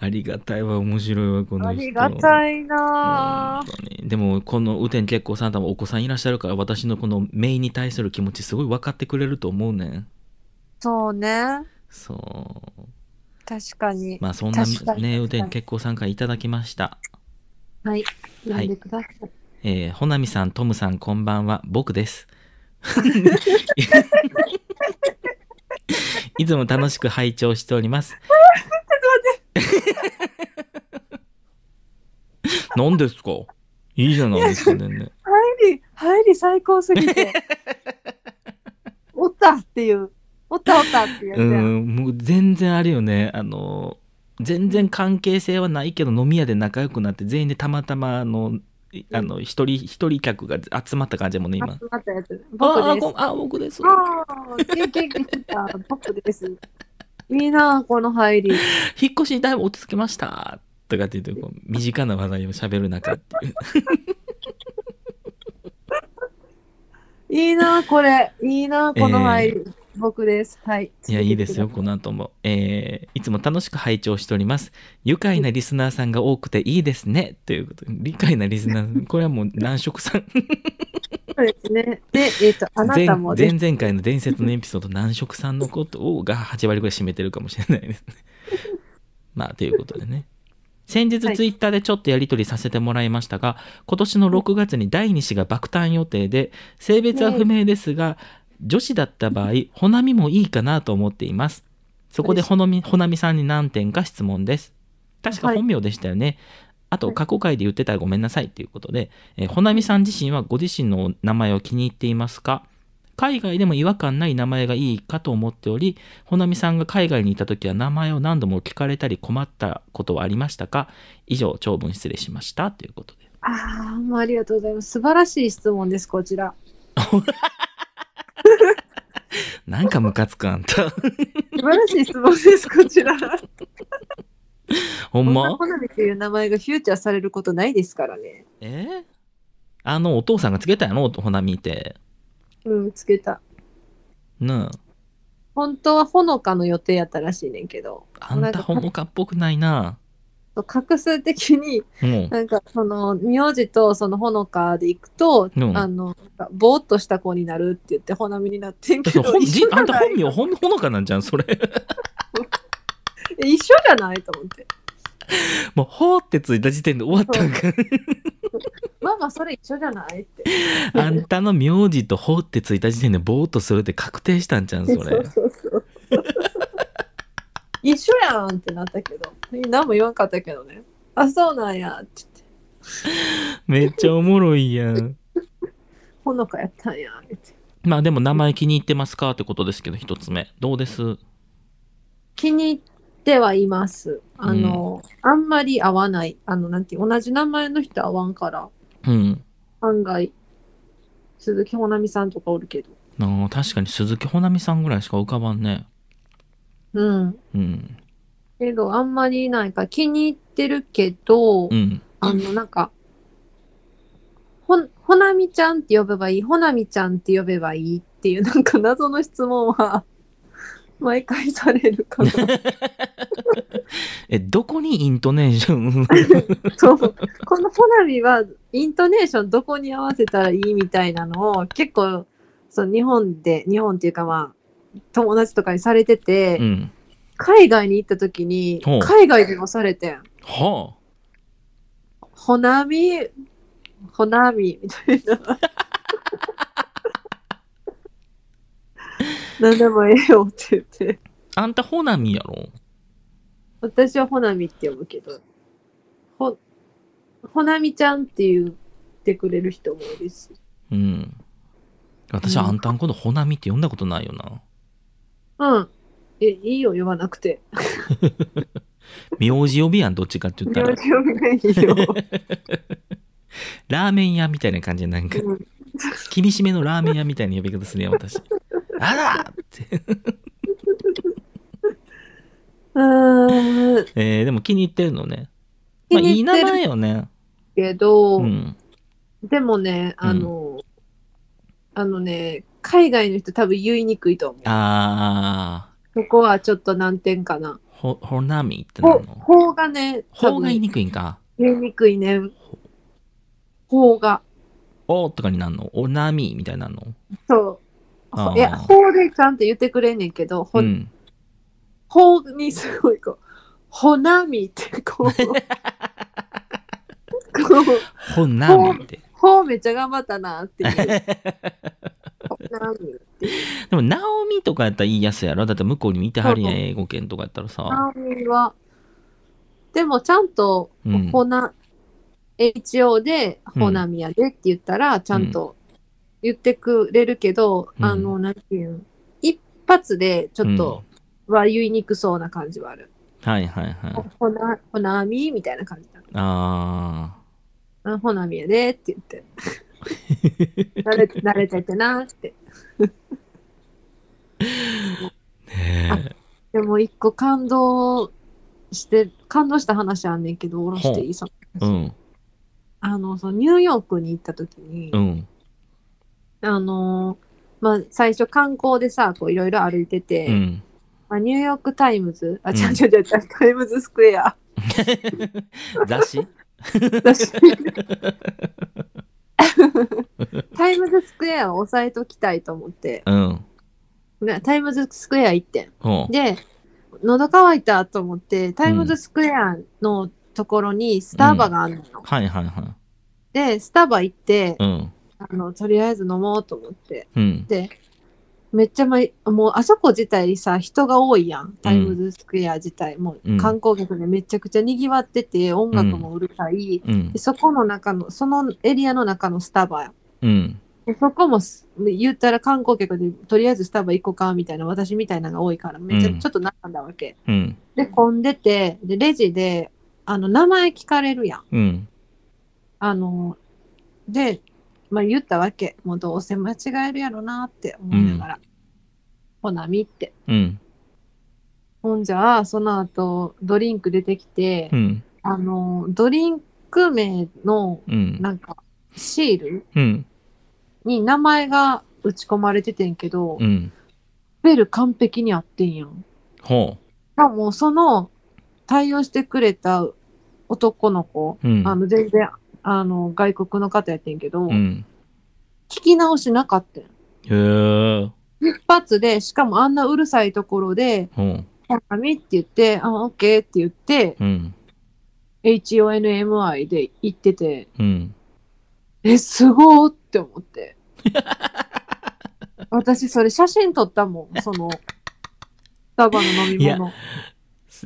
ありがたいわ、面白いわ、この人。ありがたいな本当にでも、この雨天結構さん多分お子さんいらっしゃるから、私のこのメインに対する気持ちすごい分かってくれると思うねん。そうね。そう。確かに。まあ、そんなね、雨確かに天結構さんからいただきました。はい。読んでください。えー、ほなみさん、トムさん、こんばんは。僕です。いつも楽しく拝聴しております。何ですか？いいじゃないですかね。入り、入り最高すぎて。おったっていう。おったおったっていうやつうやん。ん、もう全然あれよね。あの、全然関係性はないけど、飲み屋で仲良くなって、全員でたまたま、あの、いあの、一人、一人客が集まった感じやもんね、今。集まったやつ。あ僕ですあ僕です。ああ、経験した僕です。いいなあこの入り。引っ越しにだいぶ落ち着きました。とかって言う、身近な話題を喋る中っていう。いいなあこれ。いいなあこの入り。僕です。はい。いや、いいですよ、この後も。えーいつも楽しく拝聴しております。愉快なリスナーさんが多くていいですね。ということで、愉快なリスナー、これはもう南色さん。そうですね。で、えっ、と、あなたも前ぜ前々回の伝説のエピソード、南色さんのことをが8割ぐらい占めてるかもしれないですね。まあ、ということでね。先日はいツイッターでちょっとやり取りさせてもらいましたが、今年の6月に第2子が爆誕予定で、性別は不明ですが、女子だった場合、ほなみもいいかなと思っています。そこでほのみ、ほなみさんに何点か質問です。確か本名でしたよね。あと、過去回で言ってたらごめんなさいということで、えーほなみさん自身はご自身の名前を気に入っていますか？海外でも違和感ない名前がいいかと思っており、ほなみさんが海外にいた時は名前を何度も聞かれたり困ったことはありましたか？以上、長文失礼しました。ということで。ああ、もうありがとうございます。素晴らしい質問です、こちら。なんかムカつくあんた。素晴らしい質問です、こちら。ほんま？ほなみという名前がフューチャーされることないですからね。え？ーあのお父さんがつけたやろ？ほなみってうん、つけた。な本当はほのかの予定やったらしいねんけど、ああんたほのかっぽくないな画数的に、うんなんかその、名字とそのほのかで行くと、うんあの、ぼーっとした子になるって言って、ほなみになってんけど、あんた本名ほんほのかなんじゃんそれ一緒じゃないと思って。もうほーってついた時点で終わったんかママそれ一緒じゃないって。あんたの名字とほーってついた時点でぼーっとするって確定したんじゃんそれそうそうそう。一緒やんってなったけど、何も言わんかったけどね。あ、そうなんやって言って、めっちゃおもろいやんほのかやったんやって。まあでも名前気に入ってますかってことですけど一つ目どうです？気に入ってはいます。あの、あんまり合わない。あの、なんていう、同じ名前の人合わんから、うん案外、鈴木ほなみさんとかおるけど。あー確かに鈴木ほなみさんぐらいしか浮かばんねうん。うんけど、あんまりなんか気に入ってるけど、うんあの、なんか、ほ、ほなみちゃんって呼べばいい、ほなみちゃんって呼べばいい？っていう、なんか謎の質問は、毎回されるかな。えどこにイントネーション？そう。このほなみは、イントネーションどこに合わせたらいいみたいなのを、結構、そう、日本で、日本っていうかまあ、友達とかにされてて、うん海外に行った時にほう、海外でもされてん。はほなみ、ほなみ、みたいな。何でもええよって言って。ああんたほなみやろ？私はほなみって呼ぶけど、ほ、ほなみちゃんって言ってくれる人もいるし。うん私はあんたのことほなみって呼んだことないよなうん。え、いいよ、呼ばなくて。名字呼びやんどっちかって言ったら。呼びがいいよ。ラーメン屋みたいな感じでなんか。うん。厳しめのラーメン屋みたいな呼び方するやん私。あらって、うー。ん。えー、でも気に入ってるのね。まあいい名気に入ってる。前よね。けど、うん。でもね、あの、あのね、海外の人多分言いにくいと思う。あここはちょっと難点かな。ーほほなみってなの？ほうがね、多ほうが言い分にくいんか言いにくいね。ほうが。おとかになるの？おなみみたいになるの？そう。いや、ほうでちゃんと言ってくれんねんけど、ほ、うんほうにすごいこう、ほなみってこう、こう、ほなみってほうめっちゃ頑張ったなっていう。でも、ナオミとかやったら言いやすいやろ？だって向こうにもいてはるやん、英語圏とかやったらさ。なみは、でもちゃんと、うんほな、HO で、うんほなみやでって言ったら、ちゃんと言ってくれるけど、うんあの、なんていうの一発でちょっとは言いにくそうな感じはある。はいはいはい。ほな、ほなみみたいな感じだ。ああほなみやでって言って。慣れ慣れててなって。ー。ねでも一個感動して、感動した話あんねんけど、おろしていいそのえ。うん。あの、そのニューヨークに行った時に、うん。あのーまあ、最初観光でさ、こういろいろ歩いてて、うん。まあ、ニューヨークタイムズ、あ、うん違う違う違うタイムズスクエア。雑誌？私 タイムズスクエアを押さえときたいと思って、うん。ねタイムズスクエア行って。で、喉乾いたと思って、タイムズスクエアのところにスタバがあるのよ。はいはいはい。で、スタバ行って、うん。あの、とりあえず飲もうと思って。うん。で、めっちゃもうあそこ自体さ、人が多いやん。タイムズスクエア自体。もううん観光客でめちゃくちゃ賑わってて、音楽もうるさい。うんで。そこの中の、そのエリアの中のスタバや。うん。でそこもす言ったら観光客でとりあえずスタバ行こうかみたいな私みたいなのが多いからめっちゃうんちょっと並んだわけ。うん。で、混んでて、で、レジで、あの、名前聞かれるやん。うん。あの、で、まあ言ったわけ。もうどうせ間違えるやろなって思いながら。ほなみって。うん。ほんじゃあ、その後、ドリンク出てきて、うん。あの、ドリンク名の、うん。なんか、シールうん。に名前が打ち込まれててんけど、うん。スペル完璧に合ってんやん。ほしかも、その、対応してくれた男の子、う。うん。あの、全然、あの、外国の方やってんけど、うん。聞き直しなかったん。へえ。一発で、しかもあんなうるさいところで、ほう。ほなみって言って、あ、オッケーって言って、うん。HONMI で言ってて、うん。え、すごーって思って。私、それ写真撮ったもん、その、スタバの飲みいや物。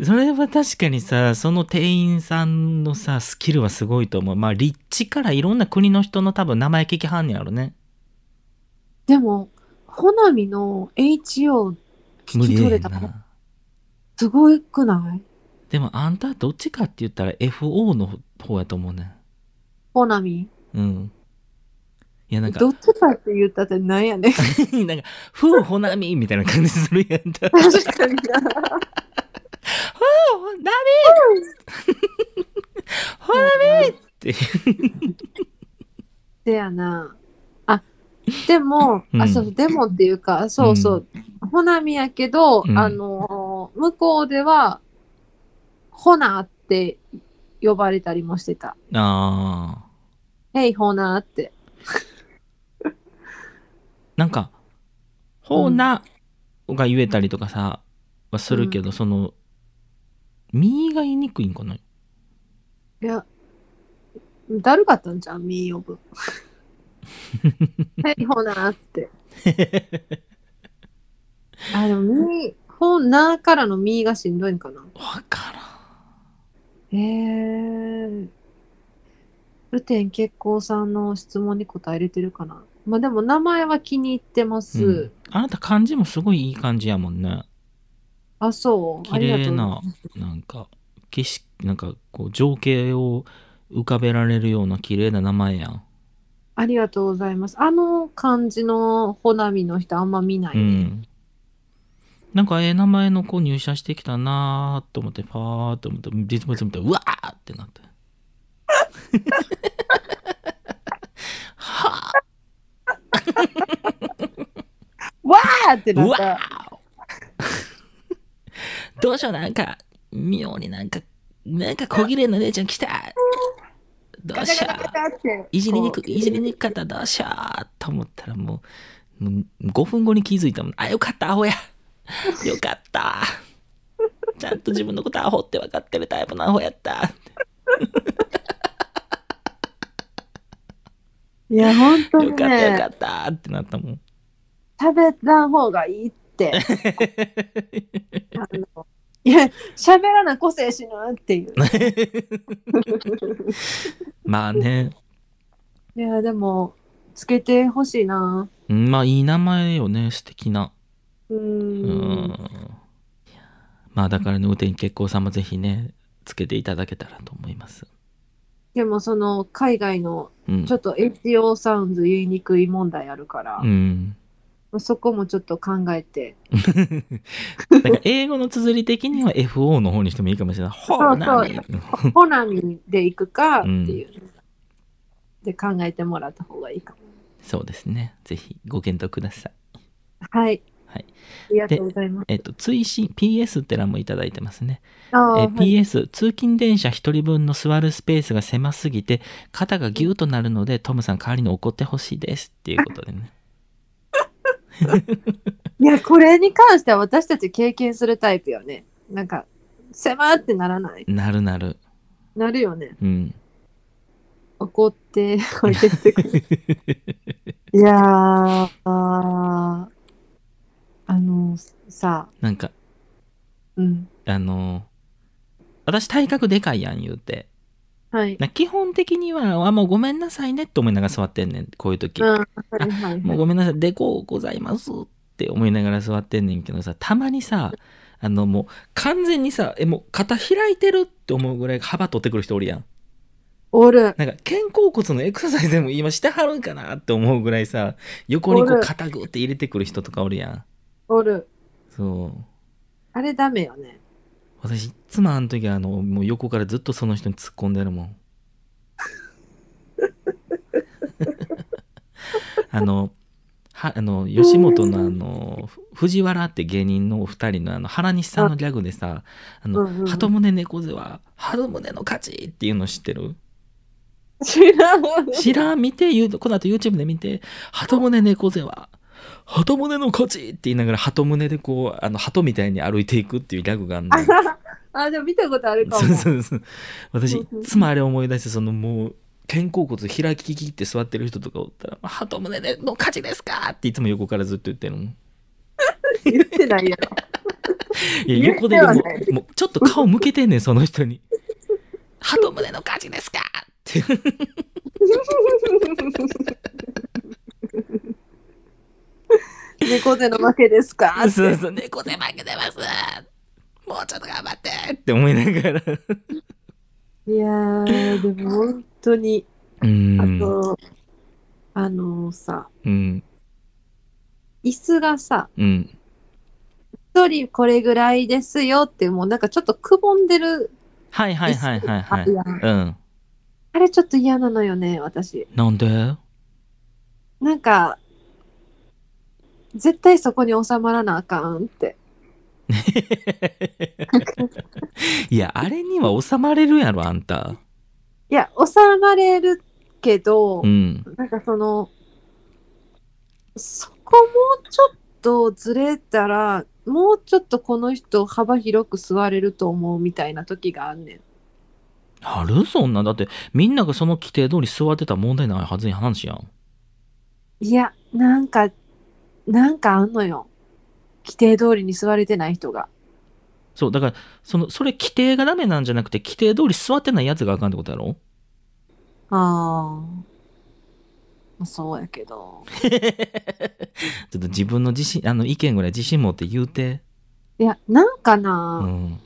それは確かにさ、その店員さんのさ、スキルはすごいと思う。まあ、立地からいろんな国の人の多分名前聞きはんねやろね。でも、ほなみの HO 無聞き理や取れたのな。すごくない？でもあんたどっちかって言ったら FO の方やと思うね。ほなみ。うん。いや、なんか、どっちかって言ったってなんやねん。なんか、ふうほなみみたいな感じするやんた。確かにな。ほなみほなみって。でやな。あ、でも、うんあ、そう、でもっていうか、そうそう、ほなみやけど、うんあのー、向こうでは、ほなって呼ばれたりもしてた。ああ。へい、ほなって。なんか、ほなが言えたりとかさ、はするけど、その、みが言いにくいんかない？や、だるかったんじゃん、みー呼ぶ。へい、ほなって。あ、でも、み、ほなからのみがしんどいんかな。わからん。へえ。ルテン結婚さんの質問に答えれてるかな。まあでも名前は気に入ってます。うんあなた漢字もすごいいい感じやもんね。あ、そう。綺麗ななんか、景色、なんか、こう、情景を浮かべられるような綺麗な名前やん。ありがとうございます。あの感じのほなみの人あんま見ないうね。ん。なんか、ええ名前の子入社してきたなーと思って、パーっと思って、実物見て、うわーってなって。は わーってあうわなった。ーどうしよう、なんか、妙になんか、なんか小綺麗な姉ちゃん来た。どうしよう。いじりにくいじりにくかったどうしようと思ったらもうもう5分後に気づいたもん。あよかったアホや。よかった。ちゃんと自分のことアホって分かってるタイプのアホやった。いや、本当によかったよかね、ったってなったもん。食べた方がいいって。あのいや、喋らな個性しなっていう。まあね。いや、でも、つけてほしいな。うんまあいい名前よね素敵な。うん。ん。まあだからね雨天結婚さんもぜひねつけていただけたらと思います。でも、その、海外の、うん。ちょっと SEO サウンズ言いにくい問題あるから、うんそこもちょっと考えて。だから英語の綴り的には FO の方にしてもいいかもしれない。ほそうなみ。ホナミで行くかっていう、で考えてもらった方がいいかも。そうですね。ぜひご検討ください。はい。はい。ありがとうございます。えっと、追伸 PS って欄もいただいてますね。えはい PS、通勤電車1人分の座るスペースが狭すぎて、肩がギューとなるので、トムさん代わりに怒ってほしいです。っていうことでね。いや、これに関しては私たち経験するタイプよね。なんか、狭ってならないなるなる。なるよね。うん。怒って置いてってくる。いやー、あーあの、さ、なんか、うん。あの私体格でかいやん言うて。はい。な基本的には、あ、もうごめんなさいねって思いながら座ってんねん。こういう時。うん、はい。もうごめんなさい、でこうございますって思いながら座ってんねんけどさ、たまにさ、あのもう完全にさ、え、もう肩開いてるって思うぐらい幅取ってくる人おるやん。おる。なんか肩甲骨のエクササイズでも今してはるんかなって思うぐらいさ、横にこう肩グーって入れてくる人とかおるやん。おる。そう。あれダメよね。私いっつもあの時あの、もう横からずっとその人に突っ込んでるもん。あのはあの吉本のあの藤原って芸人のお二人のあの原西さんのギャグでさ「あのうんうん鳩宗猫背は鳩宗の勝ち」っていうの知ってる？知らん。知らん？見て言うこの後 YouTube で見て「鳩宗猫背は鳩宗の勝ち」って言いながら鳩宗でこうあの鳩みたいに歩いていくっていうギャグがあるのよ あ、でも見たことあるかも。そうそうそう私いつもあれ思い出してそのもう肩甲骨開ききって座ってる人とかおったら「鳩宗での勝ちですか?」っていつも横からずっと言ってるもん 言ってないやろ。いや言横でももうちょっと顔向けてんねんその人に「鳩宗の勝ちですか?」って 猫背の負けですか？そうそう。猫背負けてます。もうちょっと頑張ってって思いながら。いやー、でも本当に、うあんと、あのさ、うん。椅子がさ、うん。一人これぐらいですよって、もうなんかちょっとくぼんでる、はいはいはいはいはいうん。あれちょっと嫌なのよね、私。なんで？なんか、絶対そこに収まらなあかんって。いやあれには収まれるやろあんた。いや、収まれるけど、うん。なんかその、そこもうちょっとずれたら、もうちょっとこの人幅広く座れると思うみたいな時があんねん。ある？そんなん？だってみんながその規定通り座ってたら問題ないはずに話やん。いや、なんか、なんかあんのよ。規定通りに座れてない人が。そうだからそのそれ規定がダメなんじゃなくて規定通り座ってないやつがあかんってことやろ？ああ。そうやけど。ちょっと自分の自信あの意見ぐらい自信持って言うていや、なんかうな、ん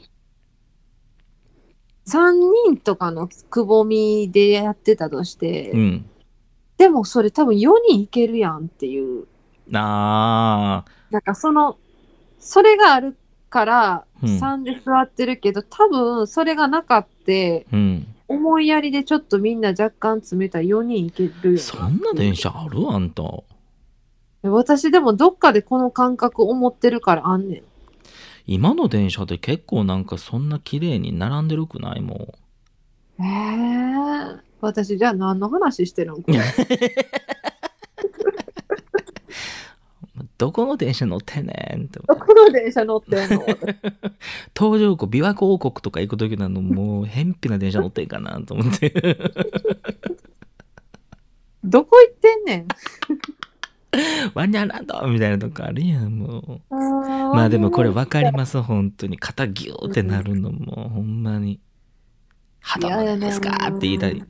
三3人とかのくぼみでやってたとして、うんでもそれ多分4人いけるやんっていう。あ。なんかその、それがあるからうん。3で座ってるけど、多分それがなかって、ーうん。思いやりでちょっとみんな若干詰めたら4人いけるよ。そんな電車ある？あんた。な。私でもどっかでこの感覚思ってるからあんねん。今の電車って結構なんかそんな綺麗に並んでるくない？もえー、私じゃあ何の話してるん？これ。う どこの電車乗ってんねんってどこの電車乗ってんの？東条湖琵琶湖王国とか行く時なのもう偏僻な電車乗ってんかなと思って。どこ行ってんねん？ワンニャンランドみたいなとこあるやんもう。ままあでもこれ分かります本当に。肩ギューってなるのもほんまに「肌までですか?」って言いたい。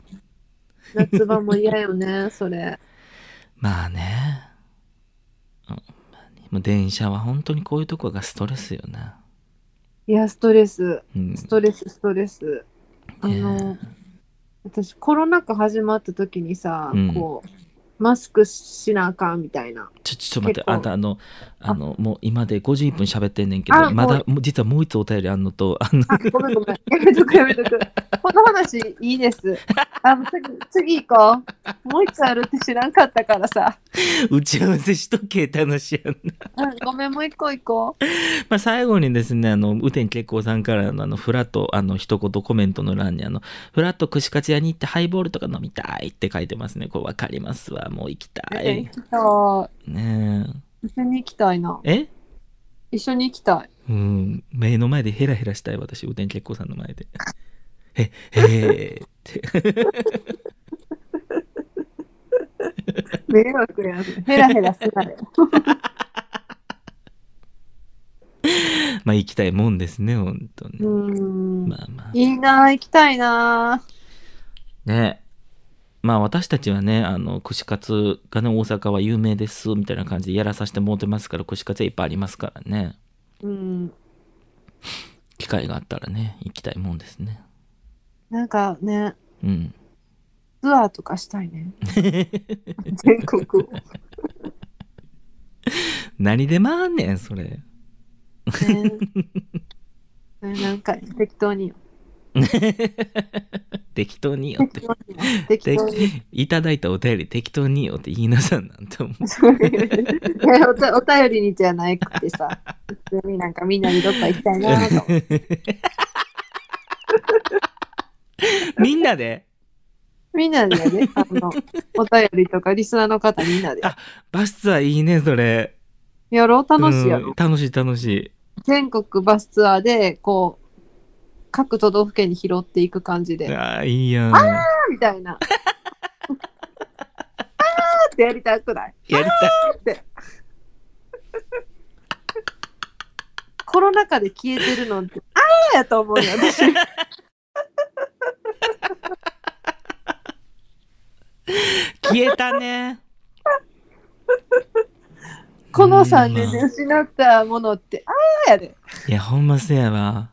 夏場も嫌よね、それ。まあね。ほんもう電車は本当にこういうとこがストレスよな、いや、ストレス。うん、ストレス、ストレス。あの、私コロナ禍始まった時にさ、うんこう、マスクしなあかんみたいな。ちょちょっと待ってあんたあのあのもう今で51分喋ってんねんけあどまだ実はもう一つお便りあんのとあのあ、ごめんごめん。やめとくやめとく。この話いいです。あ、もう次、次行こう。もう一つあるって知らんかったからさ。打ち合わせしとけって話やんなうん、ごめん、もう一個行こう。まあ、最後にですね、あの、雨天結構さんからのあの、フラット、あの、一言コメントの欄に、あの、フラット串カツ屋に行ってハイボールとか飲みたいって書いてますね。これわかりますわ。もう行きたい行。きたい。ね一緒に行きたいな。え？え一緒に行きたい。うん、目の前でヘラヘラしたい、私、雨天結構さんの前で。え、へーって。迷惑やん。ヘラヘラすなよ。まあ、行きたいもんですね、本当に。うーん。まあまあ。いいな行きたいなねまあ私たちはね、あの、串カツがね、大阪は有名です、みたいな感じでやらさせてもらってますから、串カツはいっぱいありますからね。うん。機会があったらね、行きたいもんですね。なんかね、うん。ツアーとかしたいね。全国を。何で回んねん、それ。ねねなんか適当によ。適当によって適。当に。いただいたお便り適当によって言いなさんなんて思う。え お便りにじゃなくてさ、普通になんかみんなにどっか行きたいなと。みんなで？みんなでね、あの、お便りとかリスナーの方みんなで。あバスツアーいいね、それ。やろう楽しいやろうん。楽しい楽しい。全国バスツアーで、こう、各都道府県に拾っていく感じで。ああ、いいやん。みたいな。あーってやりたくない？やりたい。って。コロナ禍で消えてるのって、あーやと思うよ、私。消えたね。この3年で失ったものって、あーやで。いや、ほんませやわ。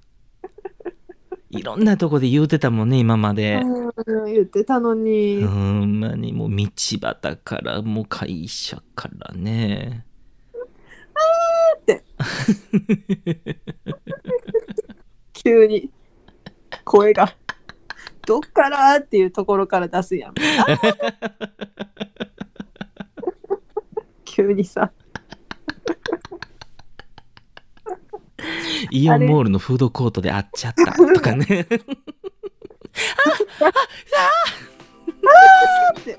いろんなとこで言うてたもんね、今まで。うん、言ってたのに。ほんまにもう道端から、もう会社からね。急に声がどっからっていうところから出すやん。あー急にさ、イオンモールのフードコートで会っちゃったとかね。ああああああって。